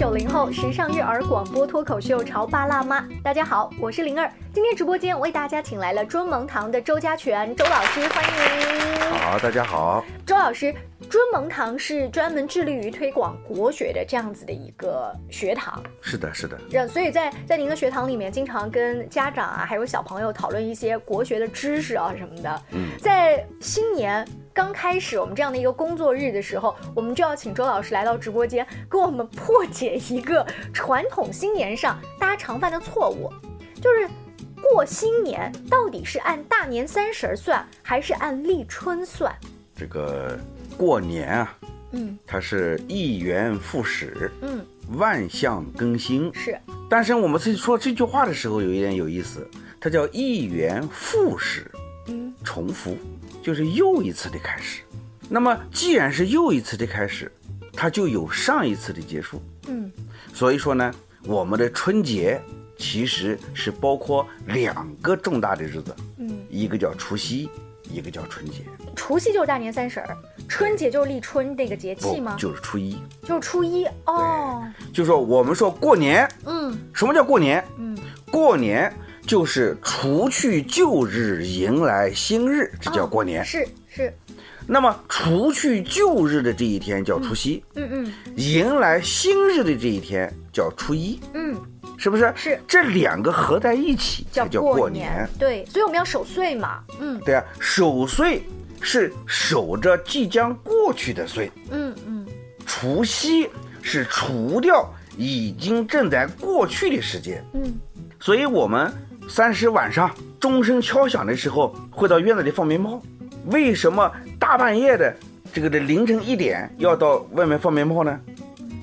九零后时尚育儿广播脱口秀《潮爸辣妈》。大家好，我是灵儿。今天直播间为大家请来了尊蒙堂的周家全周老师，欢迎。好，大家好。周老师，尊蒙堂是专门致力于推广国学的这样子的一个学堂。是的，是的。让所以在在您的学堂里面，经常跟家长啊，还有小朋友讨论一些国学的知识啊什么的。嗯，在新年。刚开始我们这样的一个工作日的时候，我们就要请周老师来到直播间，给我们破解一个传统新年上大家常犯的错误，就是过新年到底是按大年三十算，还是按立春算？这个过年啊，嗯，它是一元复始，嗯，万象更新是。但是我们在说这句话的时候，有一点有意思，它叫一元复始，嗯，重复。就是又一次的开始，那么既然是又一次的开始，它就有上一次的结束。嗯，所以说呢，我们的春节其实是包括两个重大的日子，嗯，一个叫除夕，一个叫春节。除夕就是大年三十儿，春节就是立春这个节气吗？就是初一，就是初一哦。就说我们说过年，嗯，什么叫过年？嗯，过年。就是除去旧日，迎来新日，这叫过年。是是。那么除去旧日的这一天叫除夕。嗯嗯。迎来新日的这一天叫初一。嗯。是不是？是。这两个合在一起叫叫过年。对，所以我们要守岁嘛。嗯。对啊，守岁是守着即将过去的岁。嗯嗯。除夕是除掉已经正在过去的时间。嗯。所以我们。三十晚上钟声敲响的时候，会到院子里放鞭炮。为什么大半夜的这个的凌晨一点要到外面放鞭炮呢？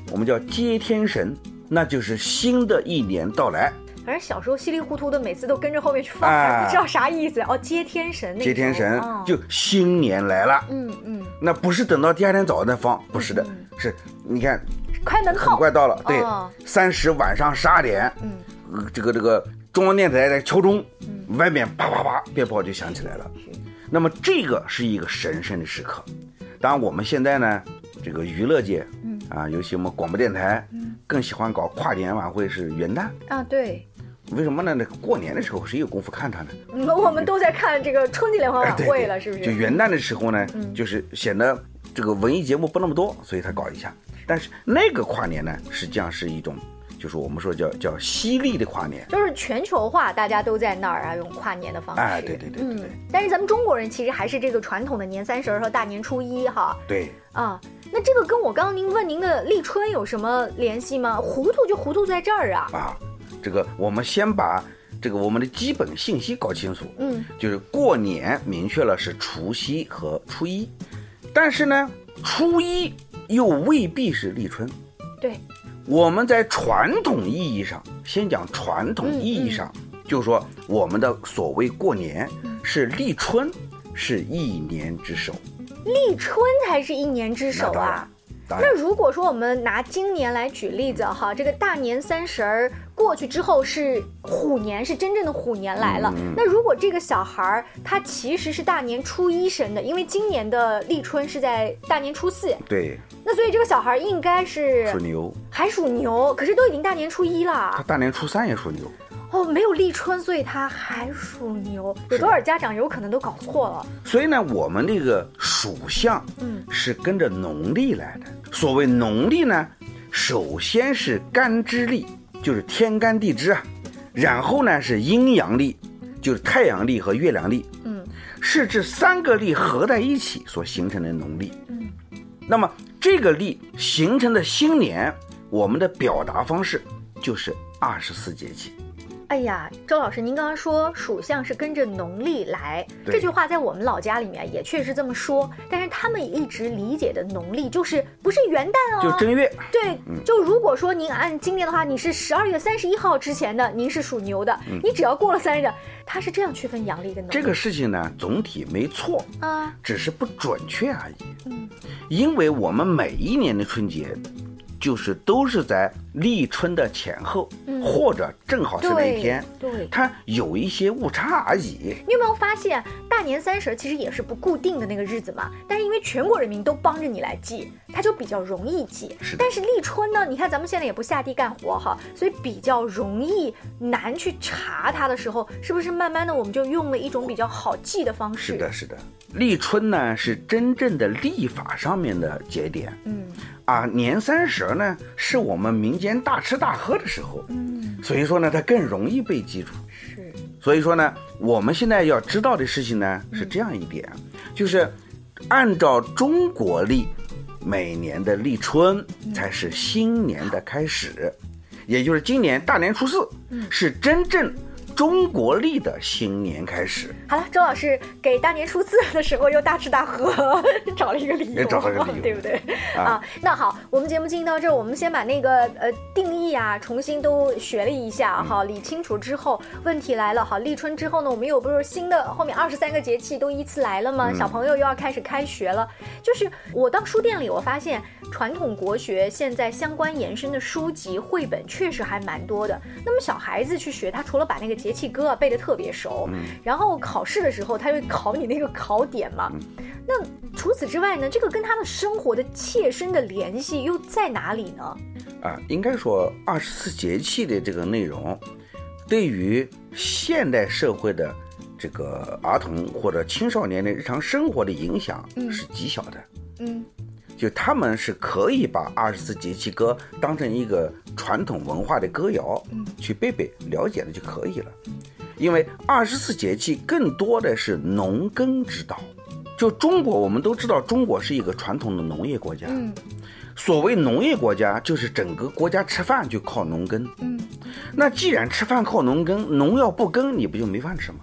我们叫接天神，那就是新的一年到来。反正小时候稀里糊涂的，每次都跟着后面去放，不知道啥意思哦。接天神，接天神就新年来了。嗯嗯，那不是等到第二天早上再放，不是的，是你看快门很快到了。对，三十晚上十二点，嗯，这个这个。中央电台在敲钟，外面啪啪啪鞭炮就响起来了。那么这个是一个神圣的时刻。当然我们现在呢，这个娱乐界，啊，尤其我们广播电台，更喜欢搞跨年晚会，是元旦啊。对。为什么呢？那过年的时候谁有功夫看它呢？我们都在看这个春节联欢晚会了，是不是？就元旦的时候呢，就是显得这个文艺节目不那么多，所以他搞一下。但是那个跨年呢，实际上是一种。就是我们说叫叫犀利的跨年，就是全球化，大家都在那儿啊，用跨年的方式。哎，对对对对。但是咱们中国人其实还是这个传统的年三十和大年初一哈。对。啊，那这个跟我刚刚您问您的立春有什么联系吗？糊涂就糊涂在这儿啊。啊，这个我们先把这个我们的基本信息搞清楚。嗯。就是过年明确了是除夕和初一，但是呢，初一又未必是立春。对。我们在传统意义上，先讲传统意义上，就是说我们的所谓过年是立春，是一年之首。立春才是一年之首啊！那如果说我们拿今年来举例子哈，这个大年三十儿过去之后是虎年，是真正的虎年来了。那如果这个小孩儿他其实是大年初一生的，因为今年的立春是在大年初四。对。那所以这个小孩应该是属牛，还属牛，可是都已经大年初一了。他大年初三也属牛。哦，没有立春，所以他还属牛。有多少家长有可能都搞错了？所以呢，我们这个属相，嗯，是跟着农历来的。所谓农历呢，首先是干支历，就是天干地支啊，然后呢是阴阳历，就是太阳历和月亮历，嗯，是这三个历合在一起所形成的农历。嗯，那么。这个历形成的新年，我们的表达方式就是二十四节气。哎呀，周老师，您刚刚说属相是跟着农历来，这句话在我们老家里面也确实这么说。但是他们一直理解的农历就是不是元旦哦，就正月。对，就如果说您按今年的话，你是十二月三十一号之前的，您是属牛的，你只要过了三十，他是这样区分阳历跟农历。这个事情呢，总体没错啊，只是不准确而已。嗯，因为我们每一年的春节。就是都是在立春的前后，或者正好是那一天，对，它有一些误差而已。你有没有发现，大大年三十其实也是不固定的那个日子嘛，但是因为全国人民都帮着你来记，它就比较容易记。是。但是立春呢，你看咱们现在也不下地干活哈，所以比较容易难去查它的时候，是不是慢慢的我们就用了一种比较好记的方式？是的，是的。立春呢是真正的历法上面的节点。嗯。啊，年三十呢是我们民间大吃大喝的时候。嗯。所以说呢，它更容易被记住。是。所以说呢，我们现在要知道的事情呢是这样一点，就是按照中国历，每年的立春才是新年的开始，也就是今年大年初四是真正。中国历的新年开始。好了，周老师给大年初四的时候又大吃大喝，找了一个理由，找了个理由，对不对？啊，那好，我们节目进行到这儿，我们先把那个呃定义啊重新都学了一下，哈，理清楚之后，问题来了，好，立春之后呢，我们又不是新的后面二十三个节气都依次来了吗？小朋友又要开始开学了，就是我到书店里，我发现传统国学现在相关延伸的书籍绘本确实还蛮多的。那么小孩子去学，他除了把那个节气歌啊背得特别熟，然后考试的时候他会考你那个考点嘛。那除此之外呢，这个跟他的生活的切身的联系又在哪里呢？啊，应该说二十四节气的这个内容，对于现代社会的这个儿童或者青少年的日常生活的影响是极小的。嗯。就他们是可以把二十四节气歌当成一个传统文化的歌谣，去背背了解了就可以了。因为二十四节气更多的是农耕之道。就中国，我们都知道中国是一个传统的农业国家。所谓农业国家，就是整个国家吃饭就靠农耕。那既然吃饭靠农耕，农药不耕，你不就没饭吃吗？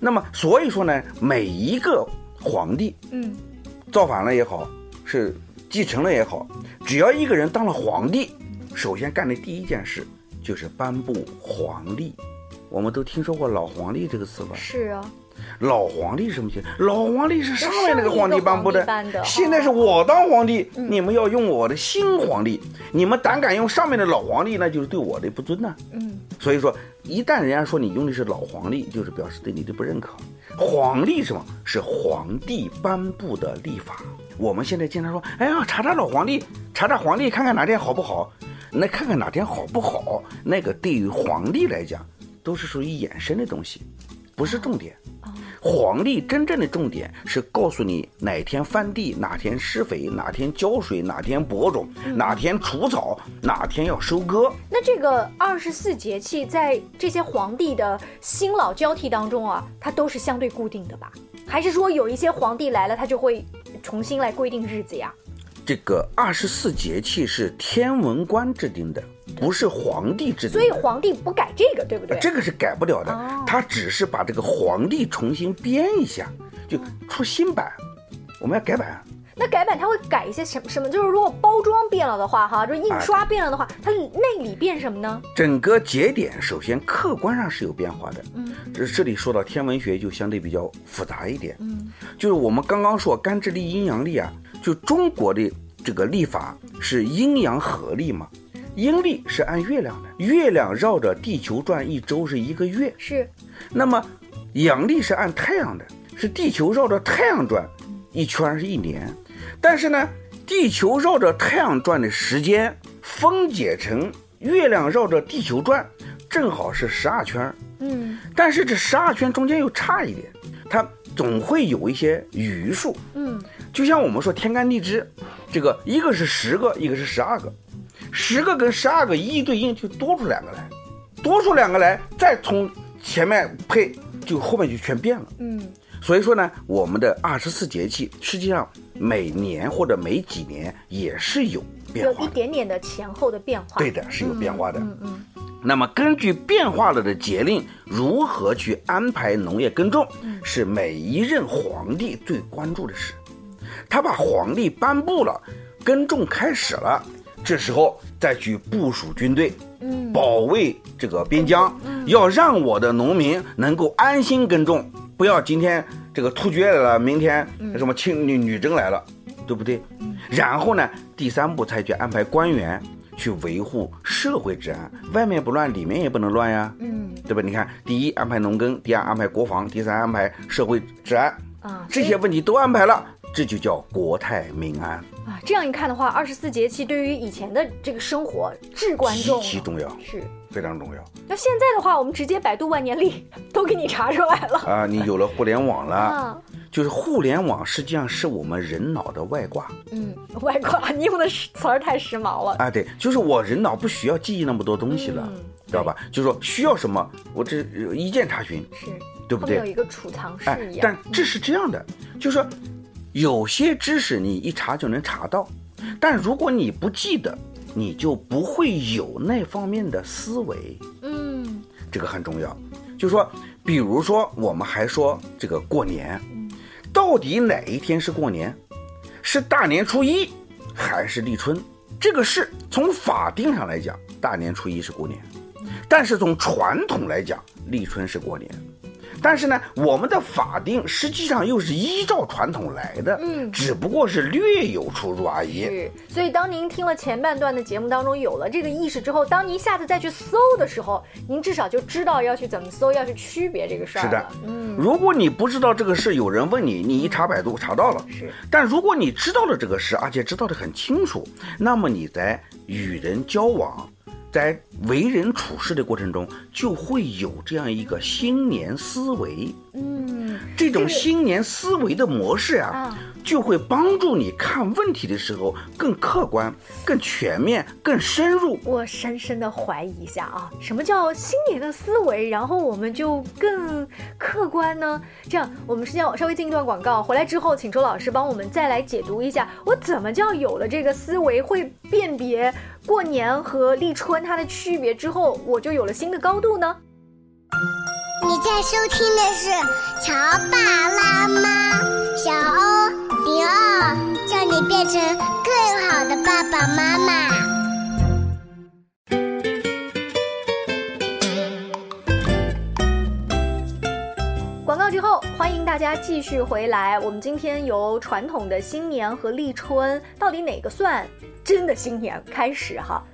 那么所以说呢，每一个皇帝，造反了也好。是继承了也好，只要一个人当了皇帝，首先干的第一件事就是颁布皇历。我们都听说过“老皇帝”这个词吧？是啊，老皇帝什么意思？老皇帝是上面那个皇帝颁布的，现在是我当皇帝，你们要用我的新皇帝。你们胆敢用上面的老皇帝，那就是对我的不尊呐。嗯，所以说，一旦人家说你用的是老皇帝，就是表示对你的不认可。皇历什么？是皇帝颁布的历法。我们现在经常说，哎呀，查查老皇帝，查查皇帝，看看哪天好不好？那看看哪天好不好？那个对于皇帝来讲，都是属于衍生的东西，不是重点。皇帝真正的重点是告诉你哪天翻地，哪天施肥，哪天浇水，哪天播种，哪天除草，哪天要收割。那这个二十四节气在这些皇帝的新老交替当中啊，它都是相对固定的吧？还是说有一些皇帝来了，他就会重新来规定日子呀？这个二十四节气是天文官制定的。不是皇帝制定，所以皇帝不改这个，对不对？这个是改不了的，他只是把这个皇帝重新编一下，就出新版。我们要改版，那改版它会改一些什么什么？就是如果包装变了的话，哈，就印刷变了的话，它内里变什么呢？整个节点首先客观上是有变化的，嗯，这这里说到天文学就相对比较复杂一点，嗯，就是我们刚刚说干支历、阴阳历啊，就中国的这个历法是阴阳合历嘛。阴历是按月亮的，月亮绕着地球转一周是一个月。是，那么阳历是按太阳的，是地球绕着太阳转一圈是一年。但是呢，地球绕着太阳转的时间分解成月亮绕着地球转，正好是十二圈。嗯，但是这十二圈中间又差一点，它总会有一些余数。嗯，就像我们说天干地支，这个一个是十个，一个是十二个。十个跟十二个一一对应，就多出两个来，多出两个来，再从前面配，就后面就全变了。嗯，所以说呢，我们的二十四节气实际上每年或者每几年也是有变化，有一点点的前后的变化。对的，是有变化的。嗯嗯。那么根据变化了的节令，如何去安排农业耕种，是每一任皇帝最关注的事。他把皇帝颁布了，耕种开始了。这时候再去部署军队，嗯，保卫这个边疆，要让我的农民能够安心耕种，不要今天这个突厥来了，明天什么清女女真来了，对不对？然后呢，第三步才去安排官员去维护社会治安，外面不乱，里面也不能乱呀。嗯，对吧？你看，第一安排农耕，第二安排国防，第三安排社会治安，啊，这些问题都安排了，这就叫国泰民安啊。这样一看的话，二十四节气对于以前的这个生活至关重要，极其重要，是非常重要。那现在的话，我们直接百度万年历都给你查出来了啊！你有了互联网了。就是互联网实际上是我们人脑的外挂。嗯，外挂，你用的词儿太时髦了。啊，对，就是我人脑不需要记忆那么多东西了，知道吧？就是说需要什么，我这一键查询，是对不对？有一个储藏室一样。但这是这样的，就是说有些知识你一查就能查到，但如果你不记得，你就不会有那方面的思维。嗯，这个很重要。就说，比如说我们还说这个过年。到底哪一天是过年？是大年初一还是立春？这个是从法定上来讲，大年初一是过年，但是从传统来讲，立春是过年。但是呢，我们的法定实际上又是依照传统来的，嗯，只不过是略有出入而已。是，所以当您听了前半段的节目当中有了这个意识之后，当您下次再去搜的时候，您至少就知道要去怎么搜，要去区别这个事儿。是的，嗯，如果你不知道这个事，有人问你，你一查百度查到了。是，但如果你知道了这个事，而且知道的很清楚，那么你在与人交往。在为人处事的过程中，就会有这样一个新年思维。嗯，这种新年思维的模式啊，就会帮助你看问题的时候更客观、更全面、更深入。我深深的怀疑一下啊，什么叫新年的思维？然后我们就更客观呢？这样，我们是要稍微进一段广告，回来之后，请周老师帮我们再来解读一下，我怎么叫有了这个思维会辨别。过年和立春它的区别之后，我就有了新的高度呢。你在收听的是《乔爸拉妈》，小欧零二，叫你变成更好的爸爸妈妈。广告之后，欢迎大家继续回来。我们今天由传统的新年和立春，到底哪个算？真的新年开始哈，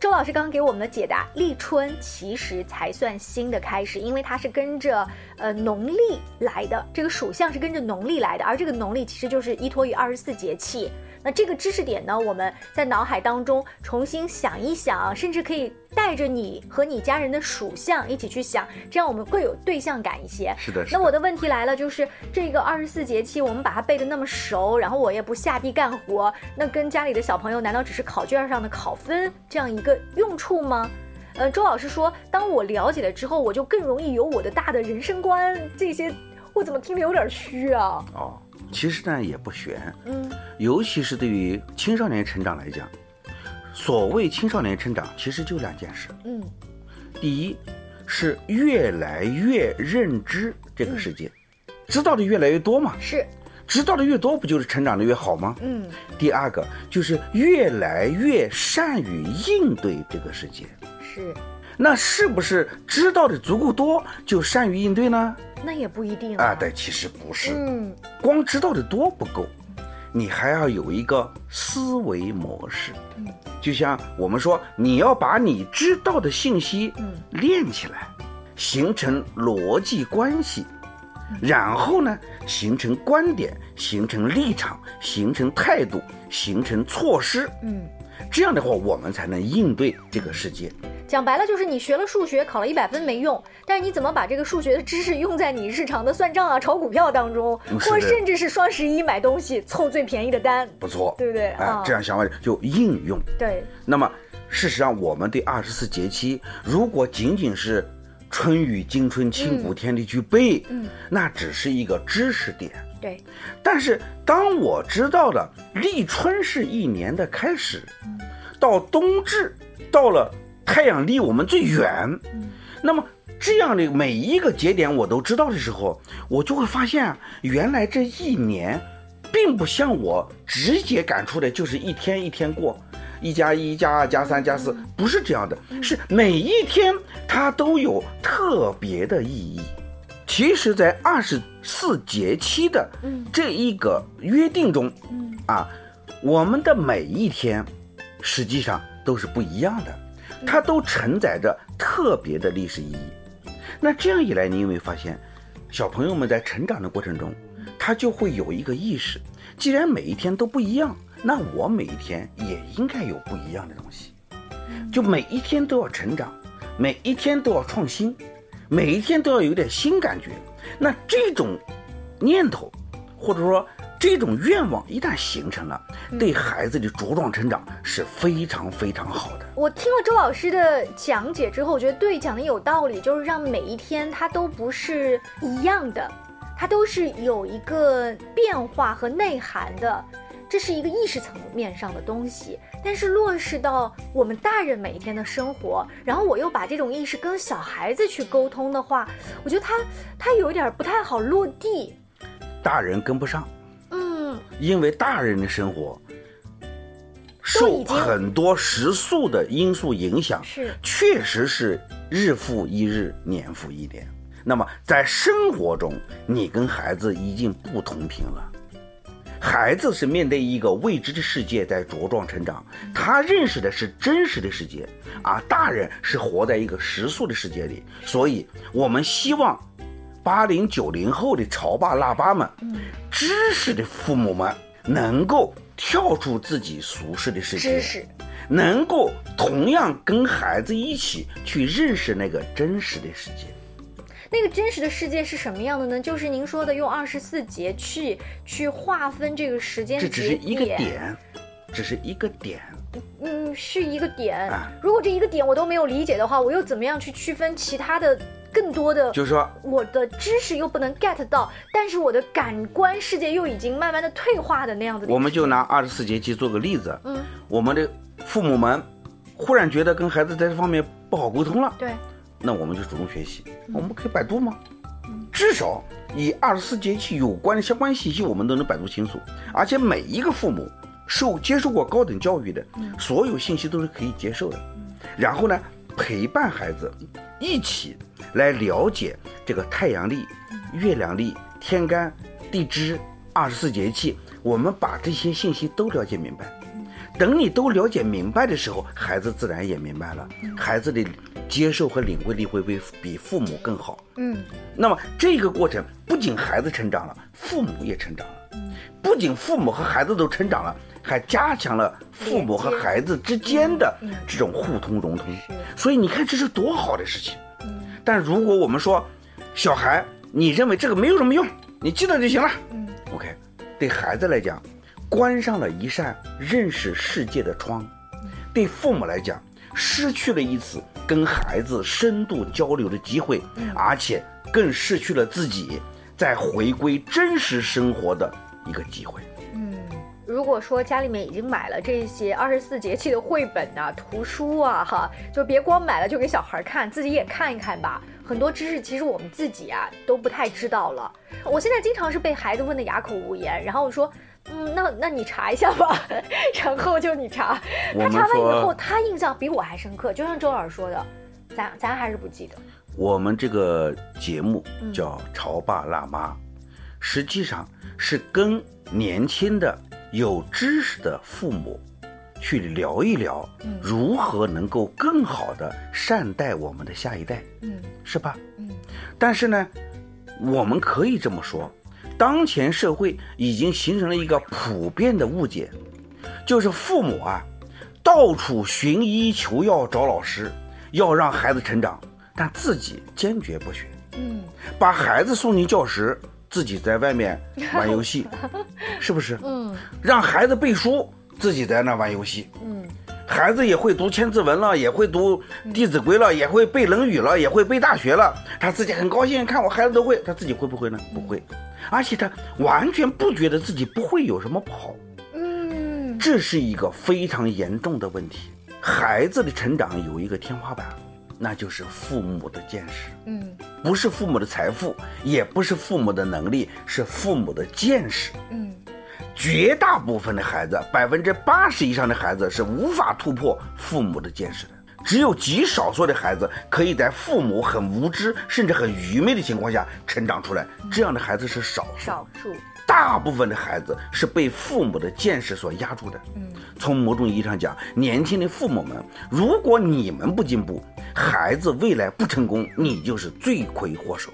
周老师刚刚给我们的解答，立春其实才算新的开始，因为它是跟着呃农历来的，这个属相是跟着农历来的，而这个农历其实就是依托于二十四节气。那这个知识点呢，我们在脑海当中重新想一想，甚至可以带着你和你家人的属相一起去想，这样我们更有对象感一些。是的。那我的问题来了，就是这个二十四节气，我们把它背得那么熟，然后我也不下地干活，那跟家里的小朋友难道只是考卷上的考分这样一个用处吗？呃，周老师说，当我了解了之后，我就更容易有我的大的人生观。这些我怎么听着有点虚啊？哦。其实呢也不悬，嗯，尤其是对于青少年成长来讲，所谓青少年成长其实就两件事，嗯，第一是越来越认知这个世界，知道的越来越多嘛，是，知道的越多不就是成长的越好吗？嗯，第二个就是越来越善于应对这个世界，是，那是不是知道的足够多就善于应对呢？那也不一定啊，对，其实不是，嗯，光知道的多不够，你还要有一个思维模式，嗯，就像我们说，你要把你知道的信息，嗯，练起来，形成逻辑关系，然后呢，形成观点，形成立场，形成态度，形成措施，嗯。这样的话，我们才能应对这个世界。讲白了，就是你学了数学，考了一百分没用，但是你怎么把这个数学的知识用在你日常的算账啊、炒股票当中，或甚至是双十一买东西凑最便宜的单？不错，对不对？啊，这样想法就应用。对。那么，事实上，我们对二十四节气，如果仅仅是春雨惊春清谷天地去背，嗯，那只是一个知识点。对，但是当我知道了立春是一年的开始，到冬至，到了太阳离我们最远，那么这样的每一个节点我都知道的时候，我就会发现，原来这一年，并不像我直接感触的，就是一天一天过，一加一加二加三加四，不是这样的，是每一天它都有特别的意义。其实，在二十四节气的这一个约定中，啊，我们的每一天实际上都是不一样的，它都承载着特别的历史意义。那这样一来，你有没有发现，小朋友们在成长的过程中，他就会有一个意识：既然每一天都不一样，那我每一天也应该有不一样的东西，就每一天都要成长，每一天都要创新，每一天都要有点新感觉。那这种念头，或者说这种愿望一旦形成了，对孩子的茁壮成长是非常非常好的。我听了周老师的讲解之后，我觉得对，讲的有道理，就是让每一天它都不是一样的，它都是有一个变化和内涵的，这是一个意识层面上的东西。但是落实到我们大人每一天的生活，然后我又把这种意识跟小孩子去沟通的话，我觉得他他有点不太好落地，大人跟不上，嗯，因为大人的生活受很多食宿的因素影响，是确实是日复一日，年复一年。那么在生活中，你跟孩子已经不同频了。孩子是面对一个未知的世界在茁壮成长，他认识的是真实的世界，而大人是活在一个世俗的世界里。所以，我们希望八零九零后的潮爸辣妈们，知识的父母们，能够跳出自己俗世的世界，能够同样跟孩子一起去认识那个真实的世界。那个真实的世界是什么样的呢？就是您说的用二十四节气去划分这个时间这只是一个点，只是一个点。嗯，是一个点。如果这一个点我都没有理解的话，我又怎么样去区分其他的更多的？就是说，我的知识又不能 get 到，但是我的感官世界又已经慢慢的退化的那样子。我们就拿二十四节气做个例子。嗯，我们的父母们忽然觉得跟孩子在这方面不好沟通了。对。那我们就主动学习，我们可以百度吗？至少以二十四节气有关的相关信息，我们都能百度清楚。而且每一个父母受接受过高等教育的，所有信息都是可以接受的。然后呢，陪伴孩子一起来了解这个太阳历、月亮历、天干地支、二十四节气，我们把这些信息都了解明白。等你都了解明白的时候，孩子自然也明白了，孩子的接受和领会力会比比父母更好。嗯，那么这个过程不仅孩子成长了，父母也成长了。不仅父母和孩子都成长了，还加强了父母和孩子之间的这种互通融通。所以你看这是多好的事情。但如果我们说，小孩，你认为这个没有什么用，你记得就行了。嗯，OK，对孩子来讲。关上了一扇认识世界的窗，对父母来讲，失去了一次跟孩子深度交流的机会，而且更失去了自己在回归真实生活的一个机会。嗯，如果说家里面已经买了这些二十四节气的绘本呐、图书啊，哈，就别光买了就给小孩看，自己也看一看吧。很多知识其实我们自己啊都不太知道了。我现在经常是被孩子问的哑口无言，然后我说。嗯，那那你查一下吧，然后就你查，他查完以后，他印象比我还深刻。就像周老师说的，咱咱还是不记得。我们这个节目叫《潮爸辣妈》，实际上是跟年轻的有知识的父母去聊一聊，如何能够更好的善待我们的下一代，嗯，是吧？嗯。但是呢，我们可以这么说。当前社会已经形成了一个普遍的误解，就是父母啊，到处寻医求药找老师，要让孩子成长，但自己坚决不学。嗯，把孩子送进教室，自己在外面玩游戏，是不是？嗯，让孩子背书，自己在那玩游戏。嗯，孩子也会读千字文了，也会读弟子规了，也会背论语了，也会背大学了，他自己很高兴，看我孩子都会，他自己会不会呢？不会。而且他完全不觉得自己不会有什么不好，嗯，这是一个非常严重的问题。孩子的成长有一个天花板，那就是父母的见识，嗯，不是父母的财富，也不是父母的能力，是父母的见识，嗯，绝大部分的孩子，百分之八十以上的孩子是无法突破父母的见识的。只有极少数的孩子可以在父母很无知甚至很愚昧的情况下成长出来，这样的孩子是少少数。大部分的孩子是被父母的见识所压住的。嗯，从某种意义上讲，年轻的父母们，如果你们不进步，孩子未来不成功，你就是罪魁祸首。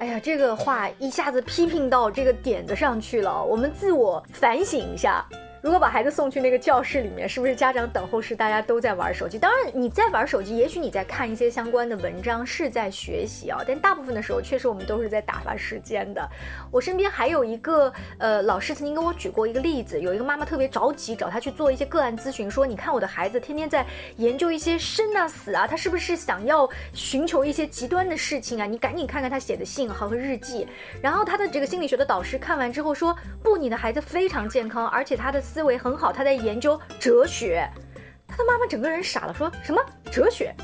哎呀，这个话一下子批评到这个点子上去了，我们自我反省一下。如果把孩子送去那个教室里面，是不是家长等候室大家都在玩手机？当然你在玩手机，也许你在看一些相关的文章，是在学习啊。但大部分的时候，确实我们都是在打发时间的。我身边还有一个呃老师曾经跟我举过一个例子，有一个妈妈特别着急，找他去做一些个案咨询，说你看我的孩子天天在研究一些生啊死啊，他是不是想要寻求一些极端的事情啊？你赶紧看看他写的信和日记。然后他的这个心理学的导师看完之后说，不，你的孩子非常健康，而且他的。思维很好，他在研究哲学，他的妈妈整个人傻了，说什么哲学？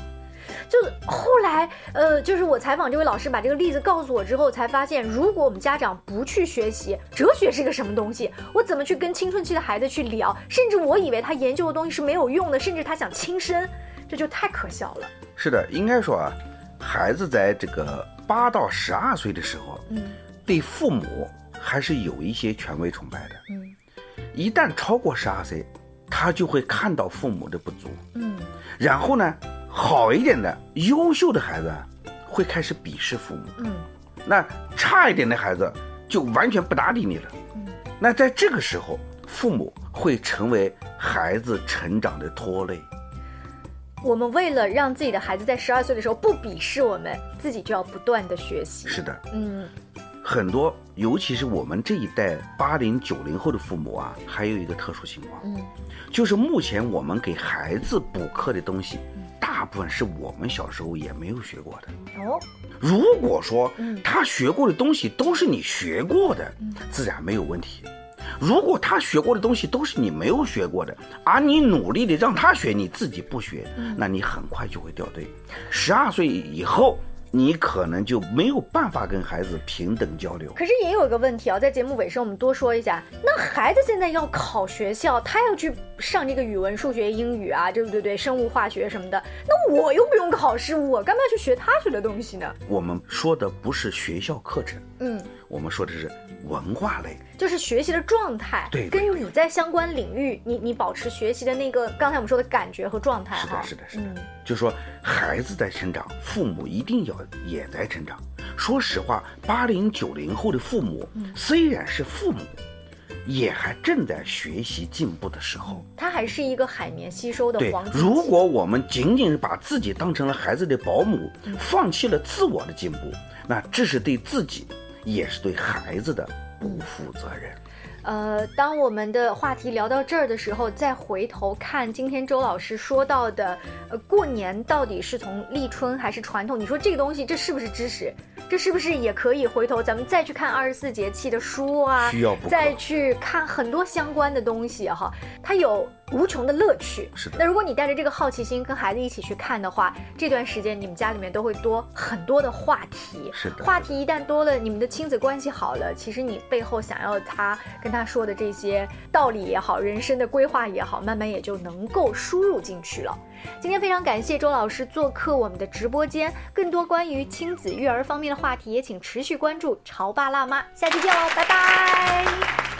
就后来，呃，就是我采访这位老师，把这个例子告诉我之后，才发现，如果我们家长不去学习哲学是个什么东西，我怎么去跟青春期的孩子去聊？甚至我以为他研究的东西是没有用的，甚至他想轻生，这就太可笑了。是的，应该说啊，孩子在这个八到十二岁的时候，嗯，对父母还是有一些权威崇拜的，嗯。一旦超过十二岁，他就会看到父母的不足，嗯，然后呢，好一点的、优秀的孩子会开始鄙视父母，嗯，那差一点的孩子就完全不搭理你了，嗯，那在这个时候，父母会成为孩子成长的拖累。我们为了让自己的孩子在十二岁的时候不鄙视我们，自己就要不断的学习。是的，嗯。很多，尤其是我们这一代八零九零后的父母啊，还有一个特殊情况，嗯，就是目前我们给孩子补课的东西，大部分是我们小时候也没有学过的。哦，如果说他学过的东西都是你学过的，自然没有问题；如果他学过的东西都是你没有学过的，而你努力的让他学，你自己不学，那你很快就会掉队。十二岁以后。你可能就没有办法跟孩子平等交流。可是也有一个问题啊，在节目尾声我们多说一下，那孩子现在要考学校，他要去上这个语文、数学、英语啊，对不对？对，生物、化学什么的，那我又不用考试，我干嘛去学他学的东西呢？我们说的不是学校课程，嗯，我们说的是文化类。就是学习的状态，对，跟你在相关领域，你你保持学习的那个，刚才我们说的感觉和状态，是的，是的，是的。就是说，孩子在成长，父母一定要也在成长。说实话，八零九零后的父母，虽然是父母，也还正在学习进步的时候。他还是一个海绵吸收的黄金。如果我们仅仅是把自己当成了孩子的保姆，放弃了自我的进步，那这是对自己，也是对孩子的。不负责任。呃，当我们的话题聊到这儿的时候，再回头看今天周老师说到的，呃，过年到底是从立春还是传统？你说这个东西，这是不是知识？这是不是也可以回头咱们再去看二十四节气的书啊？需要再去看很多相关的东西哈，它有。无穷的乐趣。是的。那如果你带着这个好奇心跟孩子一起去看的话，这段时间你们家里面都会多很多的话题。是的。话题一旦多了，你们的亲子关系好了，其实你背后想要他跟他说的这些道理也好，人生的规划也好，慢慢也就能够输入进去了。今天非常感谢周老师做客我们的直播间，更多关于亲子育儿方面的话题，也请持续关注潮爸辣妈。下期见喽，拜拜。